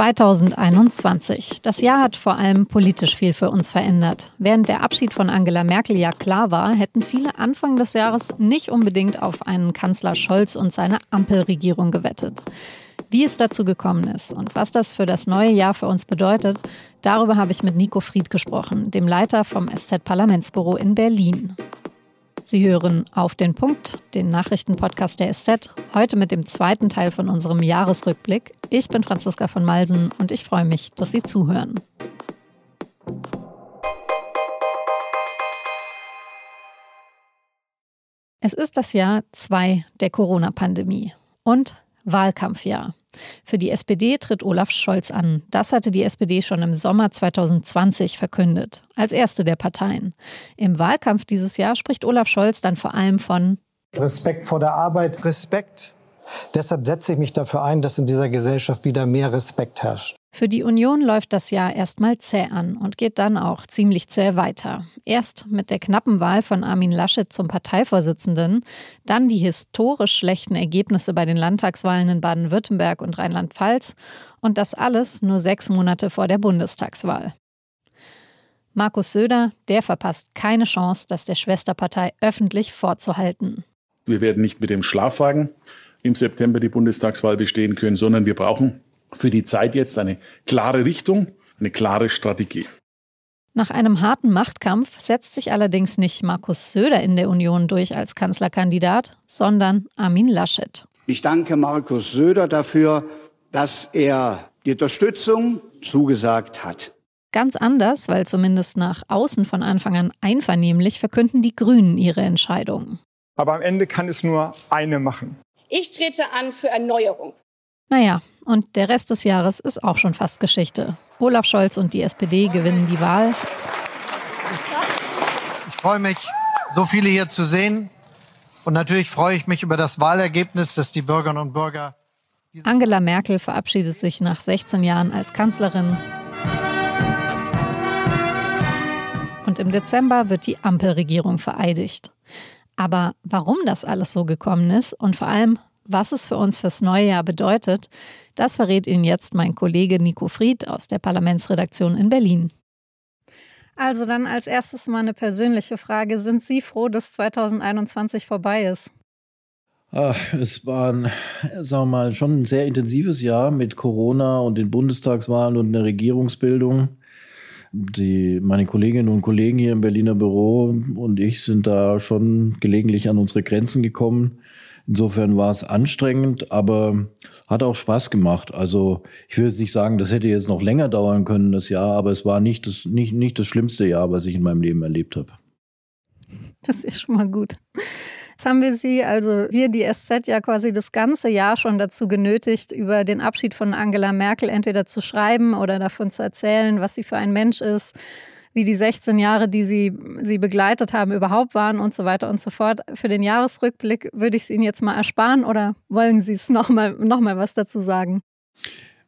2021. Das Jahr hat vor allem politisch viel für uns verändert. Während der Abschied von Angela Merkel ja klar war, hätten viele Anfang des Jahres nicht unbedingt auf einen Kanzler Scholz und seine Ampelregierung gewettet. Wie es dazu gekommen ist und was das für das neue Jahr für uns bedeutet, darüber habe ich mit Nico Fried gesprochen, dem Leiter vom SZ-Parlamentsbüro in Berlin. Sie hören auf den Punkt, den Nachrichtenpodcast der SZ, heute mit dem zweiten Teil von unserem Jahresrückblick. Ich bin Franziska von Malsen und ich freue mich, dass Sie zuhören. Es ist das Jahr 2 der Corona-Pandemie und Wahlkampfjahr. Für die SPD tritt Olaf Scholz an. Das hatte die SPD schon im Sommer 2020 verkündet, als erste der Parteien. Im Wahlkampf dieses Jahr spricht Olaf Scholz dann vor allem von Respekt vor der Arbeit. Respekt. Deshalb setze ich mich dafür ein, dass in dieser Gesellschaft wieder mehr Respekt herrscht. Für die Union läuft das Jahr erstmal zäh an und geht dann auch ziemlich zäh weiter. Erst mit der knappen Wahl von Armin Laschet zum Parteivorsitzenden, dann die historisch schlechten Ergebnisse bei den Landtagswahlen in Baden-Württemberg und Rheinland-Pfalz und das alles nur sechs Monate vor der Bundestagswahl. Markus Söder, der verpasst keine Chance, das der Schwesterpartei öffentlich vorzuhalten. Wir werden nicht mit dem Schlafwagen im September die Bundestagswahl bestehen können, sondern wir brauchen für die Zeit jetzt eine klare Richtung, eine klare Strategie. Nach einem harten Machtkampf setzt sich allerdings nicht Markus Söder in der Union durch als Kanzlerkandidat, sondern Armin Laschet. Ich danke Markus Söder dafür, dass er die Unterstützung zugesagt hat. Ganz anders, weil zumindest nach außen von Anfang an einvernehmlich verkünden die Grünen ihre Entscheidung. Aber am Ende kann es nur eine machen. Ich trete an für Erneuerung. Naja, und der Rest des Jahres ist auch schon fast Geschichte. Olaf Scholz und die SPD gewinnen die Wahl. Ich freue mich, so viele hier zu sehen. Und natürlich freue ich mich über das Wahlergebnis, das die Bürgerinnen und Bürger. Angela Merkel verabschiedet sich nach 16 Jahren als Kanzlerin. Und im Dezember wird die Ampelregierung vereidigt. Aber warum das alles so gekommen ist und vor allem, was es für uns fürs neue Jahr bedeutet, das verrät Ihnen jetzt mein Kollege Nico Fried aus der Parlamentsredaktion in Berlin. Also dann als erstes mal eine persönliche Frage. Sind Sie froh, dass 2021 vorbei ist? Ach, es war ein, sagen wir mal, schon ein sehr intensives Jahr mit Corona und den Bundestagswahlen und der Regierungsbildung. Die, meine Kolleginnen und Kollegen hier im Berliner Büro und ich sind da schon gelegentlich an unsere Grenzen gekommen. Insofern war es anstrengend, aber hat auch Spaß gemacht. Also ich will jetzt nicht sagen, das hätte jetzt noch länger dauern können, das Jahr, aber es war nicht das, nicht, nicht das schlimmste Jahr, was ich in meinem Leben erlebt habe. Das ist schon mal gut. Jetzt haben wir Sie, also wir, die SZ, ja quasi das ganze Jahr schon dazu genötigt, über den Abschied von Angela Merkel entweder zu schreiben oder davon zu erzählen, was sie für ein Mensch ist, wie die 16 Jahre, die sie, sie begleitet haben, überhaupt waren und so weiter und so fort. Für den Jahresrückblick würde ich es Ihnen jetzt mal ersparen oder wollen Sie es nochmal noch mal was dazu sagen?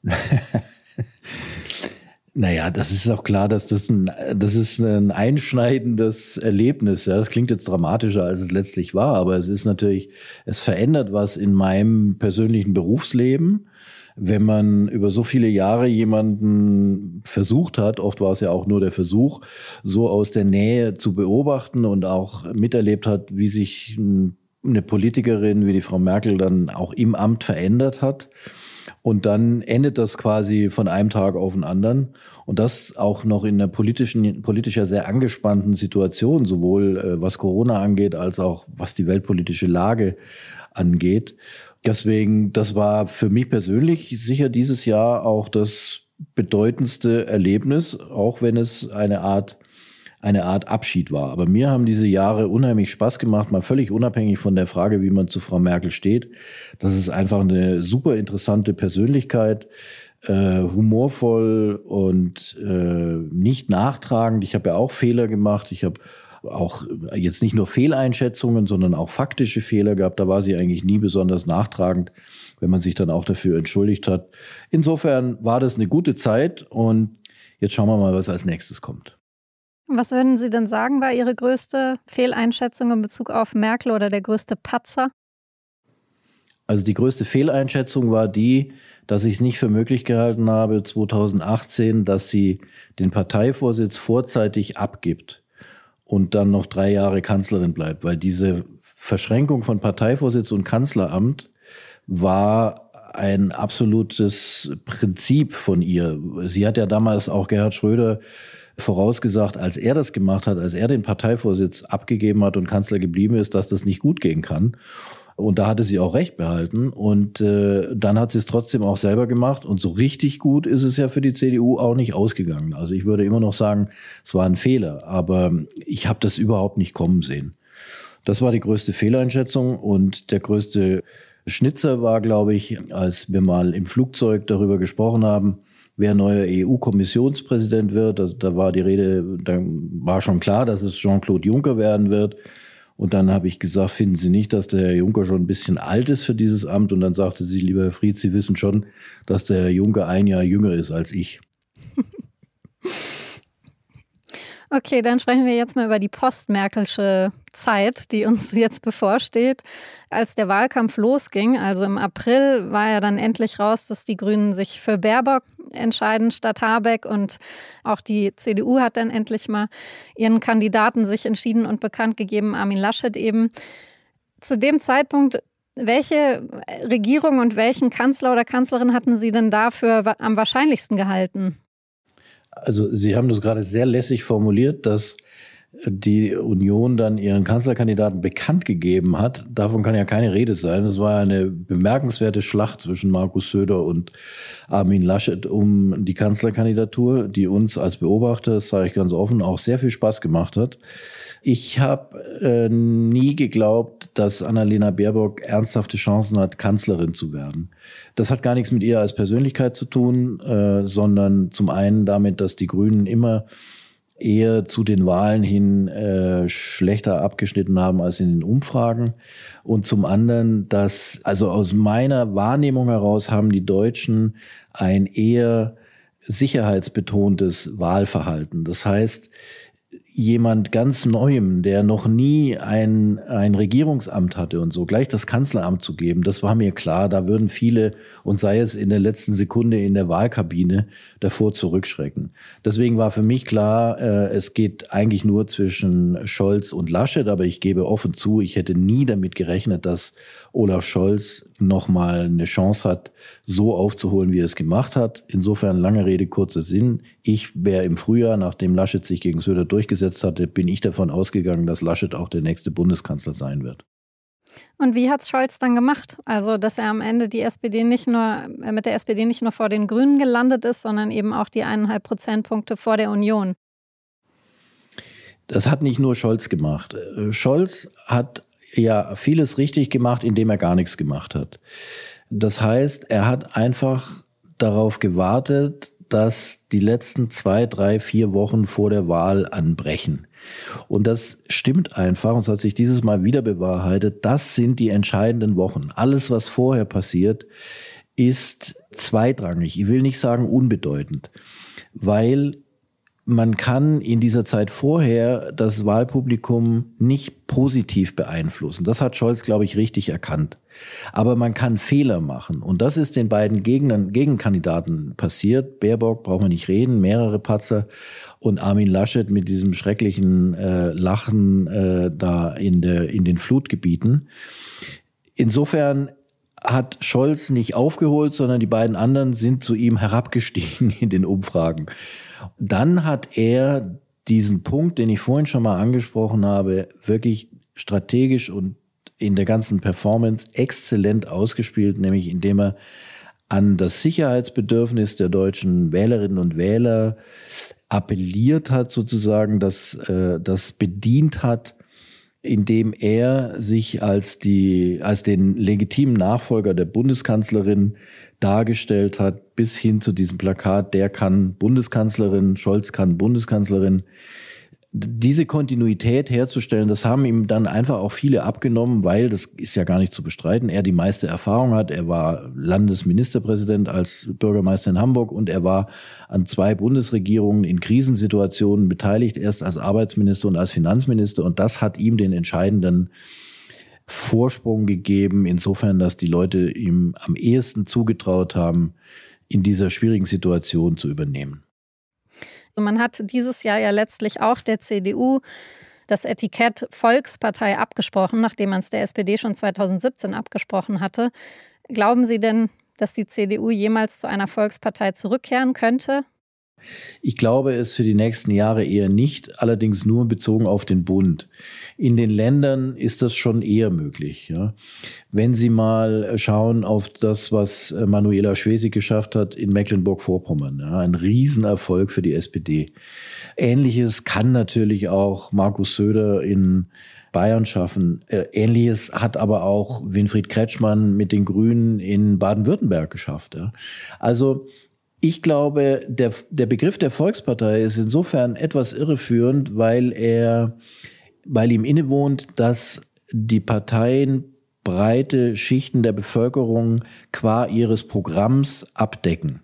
Naja, das ist auch klar, dass das ein, das ist ein einschneidendes Erlebnis. Ja, das klingt jetzt dramatischer, als es letztlich war, aber es ist natürlich, es verändert was in meinem persönlichen Berufsleben wenn man über so viele Jahre jemanden versucht hat, oft war es ja auch nur der Versuch, so aus der Nähe zu beobachten und auch miterlebt hat, wie sich eine Politikerin wie die Frau Merkel dann auch im Amt verändert hat. Und dann endet das quasi von einem Tag auf den anderen. Und das auch noch in einer politischen, politischer sehr angespannten Situation, sowohl äh, was Corona angeht, als auch was die weltpolitische Lage angeht. Deswegen, das war für mich persönlich sicher dieses Jahr auch das bedeutendste Erlebnis, auch wenn es eine Art eine Art Abschied war. Aber mir haben diese Jahre unheimlich Spaß gemacht, mal völlig unabhängig von der Frage, wie man zu Frau Merkel steht. Das ist einfach eine super interessante Persönlichkeit, äh, humorvoll und äh, nicht nachtragend. Ich habe ja auch Fehler gemacht. Ich habe auch jetzt nicht nur Fehleinschätzungen, sondern auch faktische Fehler gehabt. Da war sie eigentlich nie besonders nachtragend, wenn man sich dann auch dafür entschuldigt hat. Insofern war das eine gute Zeit und jetzt schauen wir mal, was als nächstes kommt. Was würden Sie denn sagen, war Ihre größte Fehleinschätzung in Bezug auf Merkel oder der größte Patzer? Also die größte Fehleinschätzung war die, dass ich es nicht für möglich gehalten habe, 2018, dass sie den Parteivorsitz vorzeitig abgibt und dann noch drei Jahre Kanzlerin bleibt, weil diese Verschränkung von Parteivorsitz und Kanzleramt war ein absolutes Prinzip von ihr. Sie hat ja damals auch Gerhard Schröder vorausgesagt, als er das gemacht hat, als er den Parteivorsitz abgegeben hat und Kanzler geblieben ist, dass das nicht gut gehen kann. Und da hatte sie auch recht behalten. Und äh, dann hat sie es trotzdem auch selber gemacht. Und so richtig gut ist es ja für die CDU auch nicht ausgegangen. Also ich würde immer noch sagen, es war ein Fehler. Aber ich habe das überhaupt nicht kommen sehen. Das war die größte Fehleinschätzung und der größte Schnitzer war, glaube ich, als wir mal im Flugzeug darüber gesprochen haben, wer neuer EU-Kommissionspräsident wird. Also da war die Rede, da war schon klar, dass es Jean-Claude Juncker werden wird. Und dann habe ich gesagt, finden Sie nicht, dass der Herr Juncker schon ein bisschen alt ist für dieses Amt? Und dann sagte sie, lieber Herr Fried, Sie wissen schon, dass der Herr Juncker ein Jahr jünger ist als ich. Okay, dann sprechen wir jetzt mal über die postmerkelsche Zeit, die uns jetzt bevorsteht. Als der Wahlkampf losging, also im April, war ja dann endlich raus, dass die Grünen sich für Baerbock entscheiden statt Habeck und auch die CDU hat dann endlich mal ihren Kandidaten sich entschieden und bekannt gegeben, Armin Laschet eben. Zu dem Zeitpunkt welche Regierung und welchen Kanzler oder Kanzlerin hatten Sie denn dafür am wahrscheinlichsten gehalten? Also Sie haben das gerade sehr lässig formuliert, dass die Union dann ihren Kanzlerkandidaten bekannt gegeben hat. Davon kann ja keine Rede sein. Es war eine bemerkenswerte Schlacht zwischen Markus Söder und Armin Laschet um die Kanzlerkandidatur, die uns als Beobachter, das sage ich ganz offen, auch sehr viel Spaß gemacht hat. Ich habe äh, nie geglaubt, dass Annalena Baerbock ernsthafte Chancen hat, Kanzlerin zu werden. Das hat gar nichts mit ihr als Persönlichkeit zu tun, äh, sondern zum einen damit, dass die Grünen immer eher zu den Wahlen hin äh, schlechter abgeschnitten haben als in den Umfragen. Und zum anderen, dass, also aus meiner Wahrnehmung heraus haben die Deutschen ein eher sicherheitsbetontes Wahlverhalten. Das heißt, jemand ganz Neuem, der noch nie ein, ein Regierungsamt hatte und so, gleich das Kanzleramt zu geben, das war mir klar. Da würden viele, und sei es in der letzten Sekunde in der Wahlkabine, davor zurückschrecken. Deswegen war für mich klar, äh, es geht eigentlich nur zwischen Scholz und Laschet, aber ich gebe offen zu, ich hätte nie damit gerechnet, dass Olaf Scholz nochmal eine Chance hat, so aufzuholen, wie er es gemacht hat. Insofern lange Rede, kurzer Sinn. Ich wäre im Frühjahr, nachdem Laschet sich gegen Söder durchgesetzt hatte, bin ich davon ausgegangen, dass Laschet auch der nächste Bundeskanzler sein wird. Und wie hat Scholz dann gemacht? Also, dass er am Ende die SPD nicht nur äh, mit der SPD nicht nur vor den Grünen gelandet ist, sondern eben auch die eineinhalb Prozentpunkte vor der Union. Das hat nicht nur Scholz gemacht. Äh, Scholz hat ja vieles richtig gemacht, indem er gar nichts gemacht hat. Das heißt, er hat einfach darauf gewartet, dass die letzten zwei, drei, vier Wochen vor der Wahl anbrechen. Und das stimmt einfach, und es hat sich dieses Mal wieder bewahrheitet, das sind die entscheidenden Wochen. Alles, was vorher passiert, ist zweitrangig. Ich will nicht sagen unbedeutend, weil man kann in dieser Zeit vorher das Wahlpublikum nicht positiv beeinflussen. Das hat Scholz, glaube ich, richtig erkannt. Aber man kann Fehler machen. Und das ist den beiden Gegnern, Gegenkandidaten passiert. Baerbock braucht man nicht reden, mehrere Patzer. Und Armin Laschet mit diesem schrecklichen äh, Lachen äh, da in, der, in den Flutgebieten. Insofern hat Scholz nicht aufgeholt, sondern die beiden anderen sind zu ihm herabgestiegen in den Umfragen. Dann hat er diesen Punkt, den ich vorhin schon mal angesprochen habe, wirklich strategisch und in der ganzen Performance exzellent ausgespielt, nämlich indem er an das Sicherheitsbedürfnis der deutschen Wählerinnen und Wähler appelliert hat, sozusagen, dass äh, das bedient hat, indem er sich als die als den legitimen Nachfolger der Bundeskanzlerin dargestellt hat, bis hin zu diesem Plakat, der kann Bundeskanzlerin, Scholz kann Bundeskanzlerin. Diese Kontinuität herzustellen, das haben ihm dann einfach auch viele abgenommen, weil, das ist ja gar nicht zu bestreiten, er die meiste Erfahrung hat. Er war Landesministerpräsident als Bürgermeister in Hamburg und er war an zwei Bundesregierungen in Krisensituationen beteiligt, erst als Arbeitsminister und als Finanzminister. Und das hat ihm den entscheidenden Vorsprung gegeben, insofern, dass die Leute ihm am ehesten zugetraut haben, in dieser schwierigen Situation zu übernehmen. Man hat dieses Jahr ja letztlich auch der CDU das Etikett Volkspartei abgesprochen, nachdem man es der SPD schon 2017 abgesprochen hatte. Glauben Sie denn, dass die CDU jemals zu einer Volkspartei zurückkehren könnte? Ich glaube es für die nächsten Jahre eher nicht, allerdings nur bezogen auf den Bund. In den Ländern ist das schon eher möglich. Ja. Wenn Sie mal schauen auf das, was Manuela Schwesig geschafft hat in Mecklenburg-Vorpommern, ja, ein Riesenerfolg für die SPD. Ähnliches kann natürlich auch Markus Söder in Bayern schaffen. Äh, ähnliches hat aber auch Winfried Kretschmann mit den Grünen in Baden-Württemberg geschafft. Ja. Also ich glaube, der, der Begriff der Volkspartei ist insofern etwas irreführend, weil er, weil ihm innewohnt, dass die Parteien breite Schichten der Bevölkerung qua ihres Programms abdecken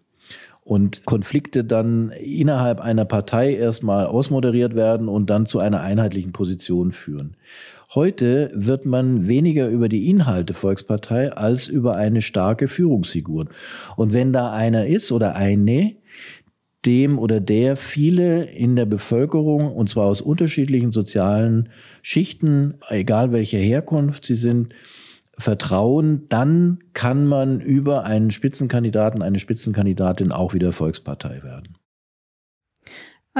und Konflikte dann innerhalb einer Partei erstmal ausmoderiert werden und dann zu einer einheitlichen Position führen. Heute wird man weniger über die Inhalte Volkspartei als über eine starke Führungsfigur. Und wenn da einer ist oder eine, dem oder der viele in der Bevölkerung, und zwar aus unterschiedlichen sozialen Schichten, egal welcher Herkunft sie sind, vertrauen, dann kann man über einen Spitzenkandidaten, eine Spitzenkandidatin auch wieder Volkspartei werden.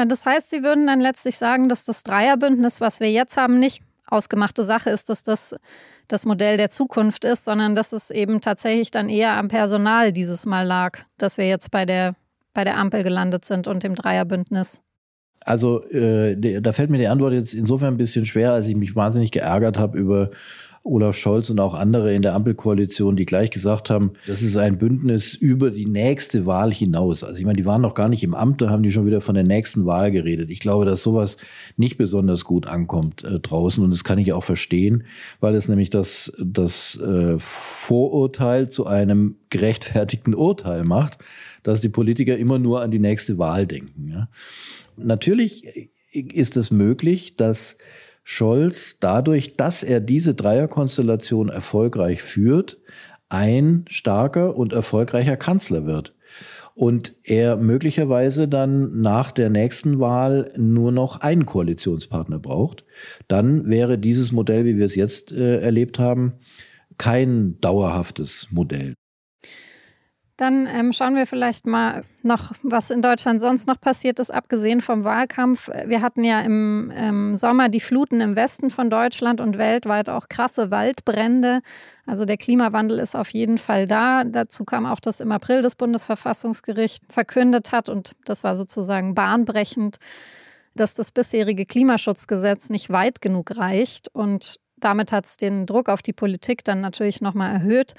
Das heißt, Sie würden dann letztlich sagen, dass das Dreierbündnis, was wir jetzt haben, nicht ausgemachte Sache ist, dass das das Modell der Zukunft ist, sondern dass es eben tatsächlich dann eher am Personal dieses Mal lag, dass wir jetzt bei der, bei der Ampel gelandet sind und dem Dreierbündnis. Also äh, da fällt mir die Antwort jetzt insofern ein bisschen schwer, als ich mich wahnsinnig geärgert habe über Olaf Scholz und auch andere in der Ampelkoalition, die gleich gesagt haben, das ist ein Bündnis über die nächste Wahl hinaus. Also ich meine, die waren noch gar nicht im Amt, da haben die schon wieder von der nächsten Wahl geredet. Ich glaube, dass sowas nicht besonders gut ankommt äh, draußen und das kann ich auch verstehen, weil es nämlich das, das äh, Vorurteil zu einem gerechtfertigten Urteil macht, dass die Politiker immer nur an die nächste Wahl denken. Ja. Natürlich ist es möglich, dass Scholz dadurch, dass er diese Dreierkonstellation erfolgreich führt, ein starker und erfolgreicher Kanzler wird. Und er möglicherweise dann nach der nächsten Wahl nur noch einen Koalitionspartner braucht. Dann wäre dieses Modell, wie wir es jetzt äh, erlebt haben, kein dauerhaftes Modell. Dann ähm, schauen wir vielleicht mal noch, was in Deutschland sonst noch passiert ist, abgesehen vom Wahlkampf. Wir hatten ja im ähm, Sommer die Fluten im Westen von Deutschland und weltweit auch krasse Waldbrände. Also der Klimawandel ist auf jeden Fall da. Dazu kam auch, dass im April das Bundesverfassungsgericht verkündet hat, und das war sozusagen bahnbrechend, dass das bisherige Klimaschutzgesetz nicht weit genug reicht. Und damit hat es den Druck auf die Politik dann natürlich nochmal erhöht.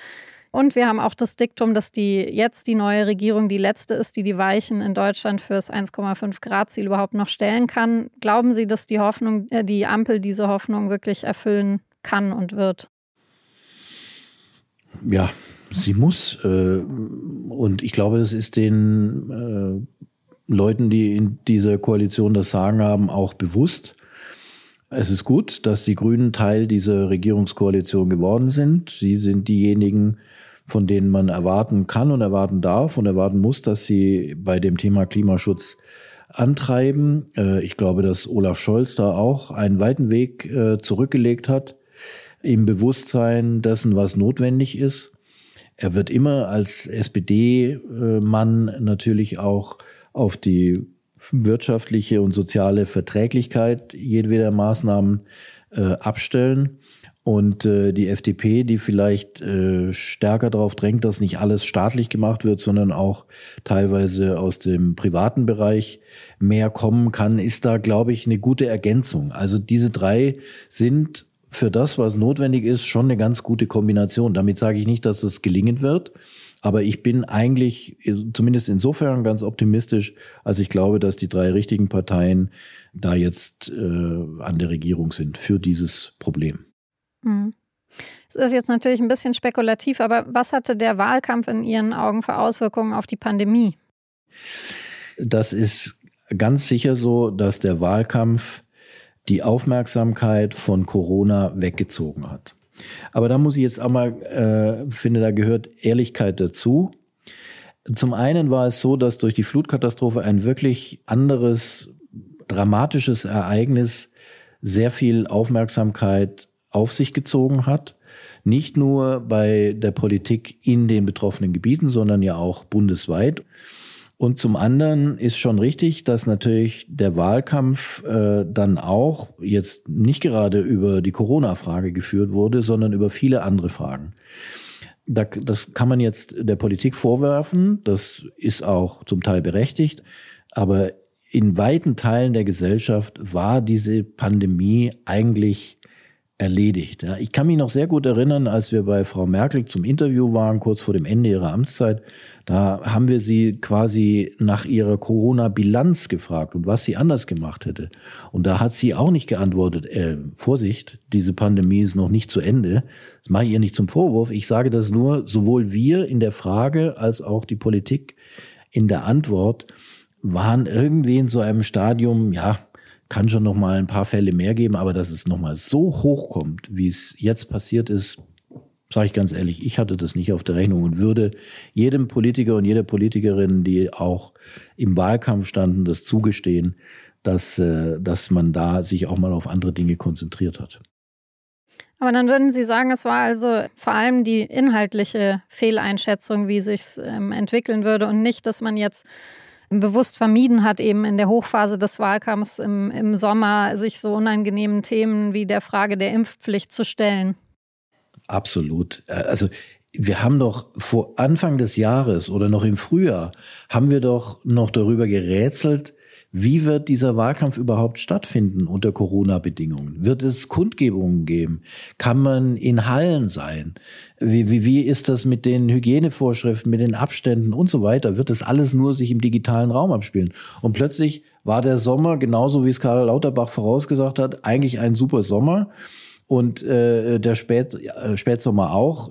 Und wir haben auch das Diktum, dass die jetzt die neue Regierung die letzte ist, die die Weichen in Deutschland fürs 1,5 Grad Ziel überhaupt noch stellen kann. Glauben Sie, dass die Hoffnung, äh, die Ampel diese Hoffnung wirklich erfüllen kann und wird? Ja, sie muss. Äh, und ich glaube, das ist den äh, Leuten, die in dieser Koalition das Sagen haben, auch bewusst. Es ist gut, dass die Grünen Teil dieser Regierungskoalition geworden sind. Sie sind diejenigen, von denen man erwarten kann und erwarten darf und erwarten muss, dass sie bei dem Thema Klimaschutz antreiben. Äh, ich glaube, dass Olaf Scholz da auch einen weiten Weg äh, zurückgelegt hat im Bewusstsein dessen, was notwendig ist. Er wird immer als SPD-Mann natürlich auch auf die wirtschaftliche und soziale Verträglichkeit jedweder Maßnahmen äh, abstellen. Und äh, die FDP, die vielleicht äh, stärker darauf drängt, dass nicht alles staatlich gemacht wird, sondern auch teilweise aus dem privaten Bereich mehr kommen kann, ist da, glaube ich, eine gute Ergänzung. Also diese drei sind für das, was notwendig ist, schon eine ganz gute Kombination. Damit sage ich nicht, dass das gelingen wird. Aber ich bin eigentlich zumindest insofern ganz optimistisch, als ich glaube, dass die drei richtigen Parteien da jetzt äh, an der Regierung sind für dieses Problem. Mhm. Das ist jetzt natürlich ein bisschen spekulativ, aber was hatte der Wahlkampf in Ihren Augen für Auswirkungen auf die Pandemie? Das ist ganz sicher so, dass der Wahlkampf die Aufmerksamkeit von Corona weggezogen hat. Aber da muss ich jetzt auch mal, äh, finde, da gehört Ehrlichkeit dazu. Zum einen war es so, dass durch die Flutkatastrophe ein wirklich anderes, dramatisches Ereignis sehr viel Aufmerksamkeit auf sich gezogen hat. Nicht nur bei der Politik in den betroffenen Gebieten, sondern ja auch bundesweit. Und zum anderen ist schon richtig, dass natürlich der Wahlkampf äh, dann auch jetzt nicht gerade über die Corona-Frage geführt wurde, sondern über viele andere Fragen. Da, das kann man jetzt der Politik vorwerfen, das ist auch zum Teil berechtigt, aber in weiten Teilen der Gesellschaft war diese Pandemie eigentlich erledigt. Ja. Ich kann mich noch sehr gut erinnern, als wir bei Frau Merkel zum Interview waren, kurz vor dem Ende ihrer Amtszeit, da haben wir sie quasi nach ihrer Corona-Bilanz gefragt und was sie anders gemacht hätte. Und da hat sie auch nicht geantwortet, äh, Vorsicht, diese Pandemie ist noch nicht zu Ende. Das mache ich ihr nicht zum Vorwurf. Ich sage das nur, sowohl wir in der Frage als auch die Politik in der Antwort waren irgendwie in so einem Stadium, ja, kann schon noch mal ein paar Fälle mehr geben, aber dass es noch mal so hoch kommt, wie es jetzt passiert ist, sage ich ganz ehrlich, ich hatte das nicht auf der Rechnung und würde jedem Politiker und jeder Politikerin, die auch im Wahlkampf standen, das zugestehen, dass, äh, dass man da sich auch mal auf andere Dinge konzentriert hat. Aber dann würden Sie sagen, es war also vor allem die inhaltliche Fehleinschätzung, wie sich es ähm, entwickeln würde und nicht, dass man jetzt bewusst vermieden hat, eben in der Hochphase des Wahlkampfs im, im Sommer sich so unangenehmen Themen wie der Frage der Impfpflicht zu stellen. Absolut. Äh, also wir haben doch vor Anfang des Jahres oder noch im Frühjahr haben wir doch noch darüber gerätselt, wie wird dieser Wahlkampf überhaupt stattfinden unter Corona-Bedingungen? Wird es Kundgebungen geben? Kann man in Hallen sein? Wie, wie, wie ist das mit den Hygienevorschriften, mit den Abständen und so weiter? Wird das alles nur sich im digitalen Raum abspielen? Und plötzlich war der Sommer, genauso wie es Karl Lauterbach vorausgesagt hat, eigentlich ein super Sommer. Und äh, der Spät, äh, Spätsommer auch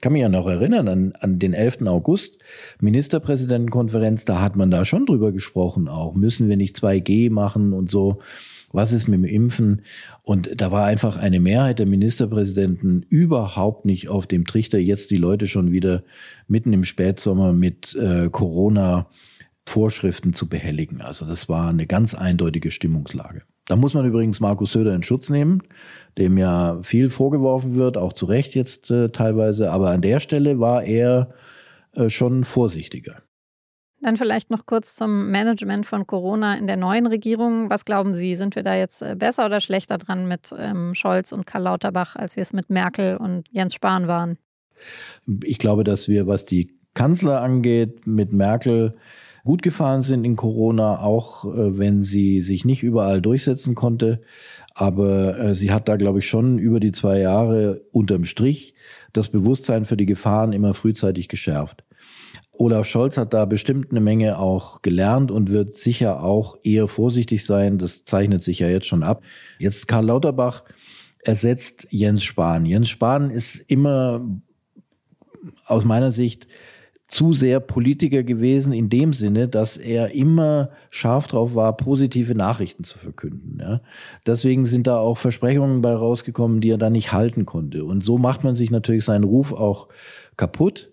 kann mich ja noch erinnern an, an den 11. August, Ministerpräsidentenkonferenz, da hat man da schon drüber gesprochen auch. Müssen wir nicht 2G machen und so? Was ist mit dem Impfen? Und da war einfach eine Mehrheit der Ministerpräsidenten überhaupt nicht auf dem Trichter, jetzt die Leute schon wieder mitten im Spätsommer mit äh, Corona Vorschriften zu behelligen. Also das war eine ganz eindeutige Stimmungslage. Da muss man übrigens Markus Söder in Schutz nehmen, dem ja viel vorgeworfen wird, auch zu Recht jetzt äh, teilweise. Aber an der Stelle war er äh, schon vorsichtiger. Dann vielleicht noch kurz zum Management von Corona in der neuen Regierung. Was glauben Sie, sind wir da jetzt äh, besser oder schlechter dran mit ähm, Scholz und Karl Lauterbach, als wir es mit Merkel und Jens Spahn waren? Ich glaube, dass wir, was die Kanzler angeht, mit Merkel gut gefahren sind in Corona, auch äh, wenn sie sich nicht überall durchsetzen konnte. Aber äh, sie hat da, glaube ich, schon über die zwei Jahre unterm Strich das Bewusstsein für die Gefahren immer frühzeitig geschärft. Olaf Scholz hat da bestimmt eine Menge auch gelernt und wird sicher auch eher vorsichtig sein. Das zeichnet sich ja jetzt schon ab. Jetzt Karl Lauterbach ersetzt Jens Spahn. Jens Spahn ist immer aus meiner Sicht zu sehr Politiker gewesen in dem Sinne, dass er immer scharf drauf war, positive Nachrichten zu verkünden. Ja. Deswegen sind da auch Versprechungen bei rausgekommen, die er dann nicht halten konnte. Und so macht man sich natürlich seinen Ruf auch kaputt.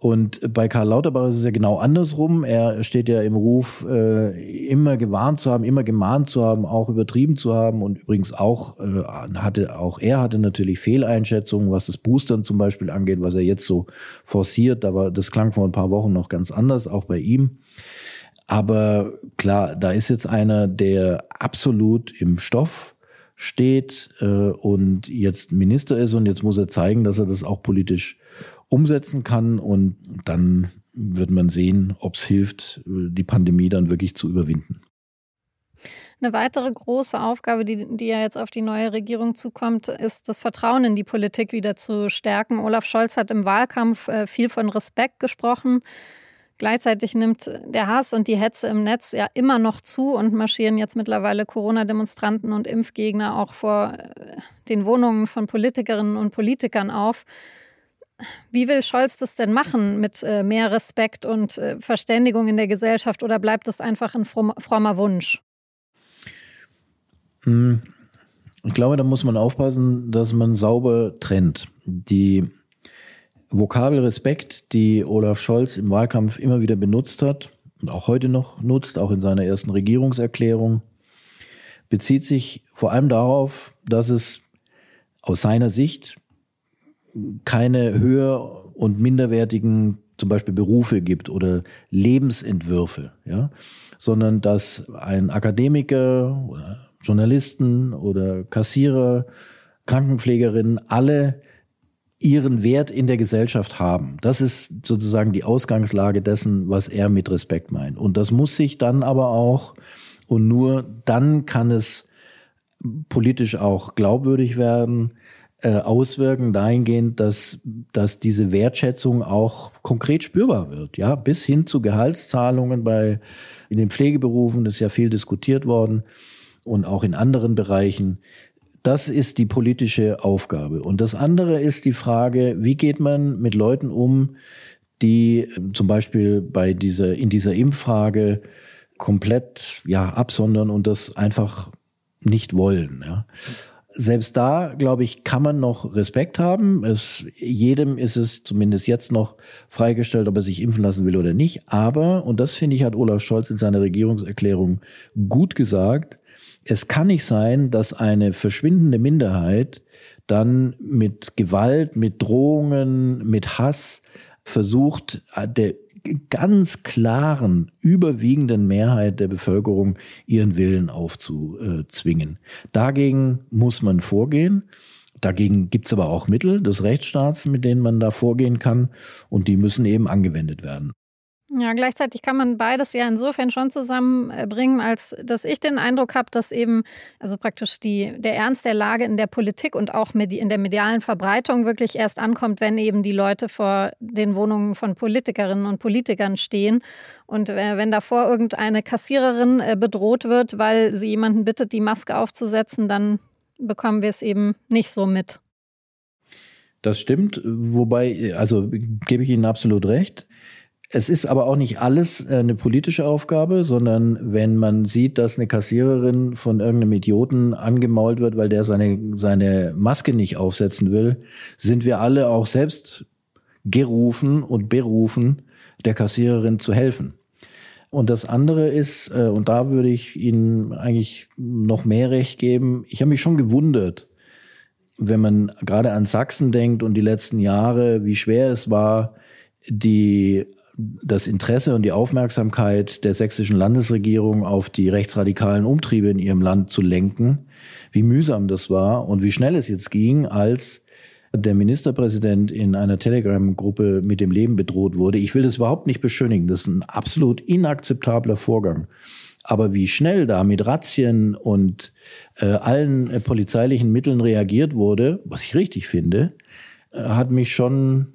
Und bei Karl Lauterbach ist es ja genau andersrum. Er steht ja im Ruf, äh, immer gewarnt zu haben, immer gemahnt zu haben, auch übertrieben zu haben und übrigens auch äh, hatte auch er hatte natürlich Fehleinschätzungen, was das Boostern zum Beispiel angeht, was er jetzt so forciert. Aber das klang vor ein paar Wochen noch ganz anders, auch bei ihm. Aber klar, da ist jetzt einer, der absolut im Stoff steht äh, und jetzt Minister ist und jetzt muss er zeigen, dass er das auch politisch umsetzen kann und dann wird man sehen, ob es hilft, die Pandemie dann wirklich zu überwinden. Eine weitere große Aufgabe, die, die ja jetzt auf die neue Regierung zukommt, ist das Vertrauen in die Politik wieder zu stärken. Olaf Scholz hat im Wahlkampf äh, viel von Respekt gesprochen. Gleichzeitig nimmt der Hass und die Hetze im Netz ja immer noch zu und marschieren jetzt mittlerweile Corona-Demonstranten und Impfgegner auch vor äh, den Wohnungen von Politikerinnen und Politikern auf. Wie will Scholz das denn machen mit äh, mehr Respekt und äh, Verständigung in der Gesellschaft oder bleibt das einfach ein frommer Wunsch? Hm. Ich glaube, da muss man aufpassen, dass man sauber trennt. Die Vokabel Respekt, die Olaf Scholz im Wahlkampf immer wieder benutzt hat und auch heute noch nutzt, auch in seiner ersten Regierungserklärung, bezieht sich vor allem darauf, dass es aus seiner Sicht keine höher und minderwertigen zum Beispiel Berufe gibt oder Lebensentwürfe, ja, sondern dass ein Akademiker oder Journalisten oder Kassierer, Krankenpflegerinnen alle ihren Wert in der Gesellschaft haben. Das ist sozusagen die Ausgangslage dessen, was er mit Respekt meint. Und das muss sich dann aber auch, und nur dann kann es politisch auch glaubwürdig werden, äh, auswirken dahingehend, dass, dass diese Wertschätzung auch konkret spürbar wird, ja, bis hin zu Gehaltszahlungen bei, in den Pflegeberufen, das ist ja viel diskutiert worden und auch in anderen Bereichen. Das ist die politische Aufgabe. Und das andere ist die Frage, wie geht man mit Leuten um, die zum Beispiel bei dieser, in dieser Impffrage komplett, ja, absondern und das einfach nicht wollen, ja selbst da, glaube ich, kann man noch Respekt haben. Es, jedem ist es zumindest jetzt noch freigestellt, ob er sich impfen lassen will oder nicht. Aber, und das finde ich, hat Olaf Scholz in seiner Regierungserklärung gut gesagt, es kann nicht sein, dass eine verschwindende Minderheit dann mit Gewalt, mit Drohungen, mit Hass versucht, der ganz klaren, überwiegenden Mehrheit der Bevölkerung ihren Willen aufzuzwingen. Dagegen muss man vorgehen. Dagegen gibt's aber auch Mittel des Rechtsstaats, mit denen man da vorgehen kann, und die müssen eben angewendet werden. Ja, gleichzeitig kann man beides ja insofern schon zusammenbringen, als dass ich den Eindruck habe, dass eben also praktisch die, der Ernst der Lage in der Politik und auch in der medialen Verbreitung wirklich erst ankommt, wenn eben die Leute vor den Wohnungen von Politikerinnen und Politikern stehen. Und äh, wenn davor irgendeine Kassiererin äh, bedroht wird, weil sie jemanden bittet, die Maske aufzusetzen, dann bekommen wir es eben nicht so mit. Das stimmt, wobei, also gebe ich Ihnen absolut recht. Es ist aber auch nicht alles äh, eine politische Aufgabe, sondern wenn man sieht, dass eine Kassiererin von irgendeinem Idioten angemault wird, weil der seine, seine Maske nicht aufsetzen will, sind wir alle auch selbst gerufen und berufen, der Kassiererin zu helfen. Und das andere ist, äh, und da würde ich Ihnen eigentlich noch mehr Recht geben, ich habe mich schon gewundert, wenn man gerade an Sachsen denkt und die letzten Jahre, wie schwer es war, die das Interesse und die Aufmerksamkeit der sächsischen Landesregierung auf die rechtsradikalen Umtriebe in ihrem Land zu lenken, wie mühsam das war und wie schnell es jetzt ging, als der Ministerpräsident in einer Telegram-Gruppe mit dem Leben bedroht wurde. Ich will das überhaupt nicht beschönigen. Das ist ein absolut inakzeptabler Vorgang. Aber wie schnell da mit Razzien und äh, allen äh, polizeilichen Mitteln reagiert wurde, was ich richtig finde, äh, hat mich schon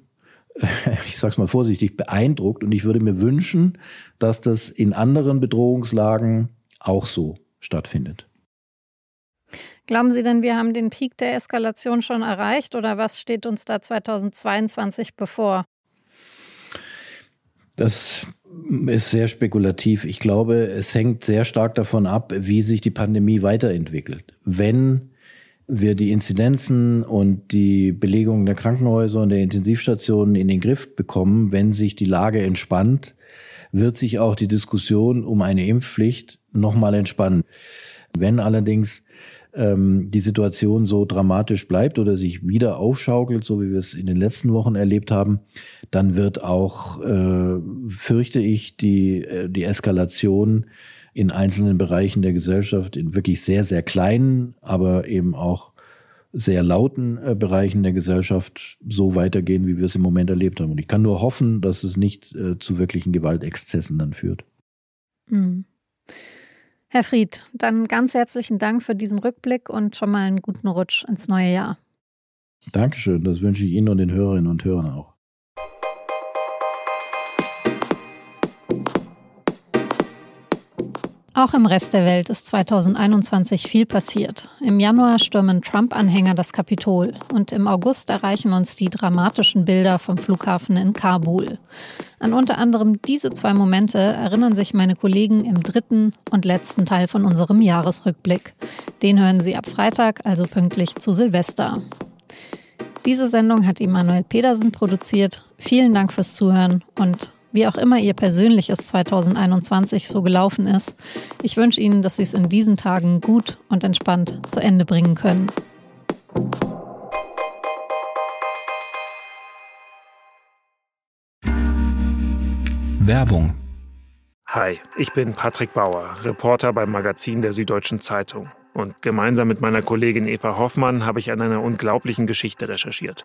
ich sag's mal vorsichtig, beeindruckt. Und ich würde mir wünschen, dass das in anderen Bedrohungslagen auch so stattfindet. Glauben Sie denn, wir haben den Peak der Eskalation schon erreicht oder was steht uns da 2022 bevor? Das ist sehr spekulativ. Ich glaube, es hängt sehr stark davon ab, wie sich die Pandemie weiterentwickelt. Wenn wir die Inzidenzen und die Belegung der Krankenhäuser und der Intensivstationen in den Griff bekommen, wenn sich die Lage entspannt, wird sich auch die Diskussion um eine Impfpflicht nochmal entspannen. Wenn allerdings ähm, die Situation so dramatisch bleibt oder sich wieder aufschaukelt, so wie wir es in den letzten Wochen erlebt haben, dann wird auch, äh, fürchte ich, die, äh, die Eskalation in einzelnen Bereichen der Gesellschaft, in wirklich sehr, sehr kleinen, aber eben auch sehr lauten äh, Bereichen der Gesellschaft so weitergehen, wie wir es im Moment erlebt haben. Und ich kann nur hoffen, dass es nicht äh, zu wirklichen Gewaltexzessen dann führt. Mhm. Herr Fried, dann ganz herzlichen Dank für diesen Rückblick und schon mal einen guten Rutsch ins neue Jahr. Dankeschön, das wünsche ich Ihnen und den Hörerinnen und Hörern auch. Auch im Rest der Welt ist 2021 viel passiert. Im Januar stürmen Trump-Anhänger das Kapitol und im August erreichen uns die dramatischen Bilder vom Flughafen in Kabul. An unter anderem diese zwei Momente erinnern sich meine Kollegen im dritten und letzten Teil von unserem Jahresrückblick. Den hören Sie ab Freitag, also pünktlich zu Silvester. Diese Sendung hat Immanuel Pedersen produziert. Vielen Dank fürs Zuhören und wie auch immer Ihr persönliches 2021 so gelaufen ist. Ich wünsche Ihnen, dass Sie es in diesen Tagen gut und entspannt zu Ende bringen können. Werbung. Hi, ich bin Patrick Bauer, Reporter beim Magazin der Süddeutschen Zeitung. Und gemeinsam mit meiner Kollegin Eva Hoffmann habe ich an einer unglaublichen Geschichte recherchiert.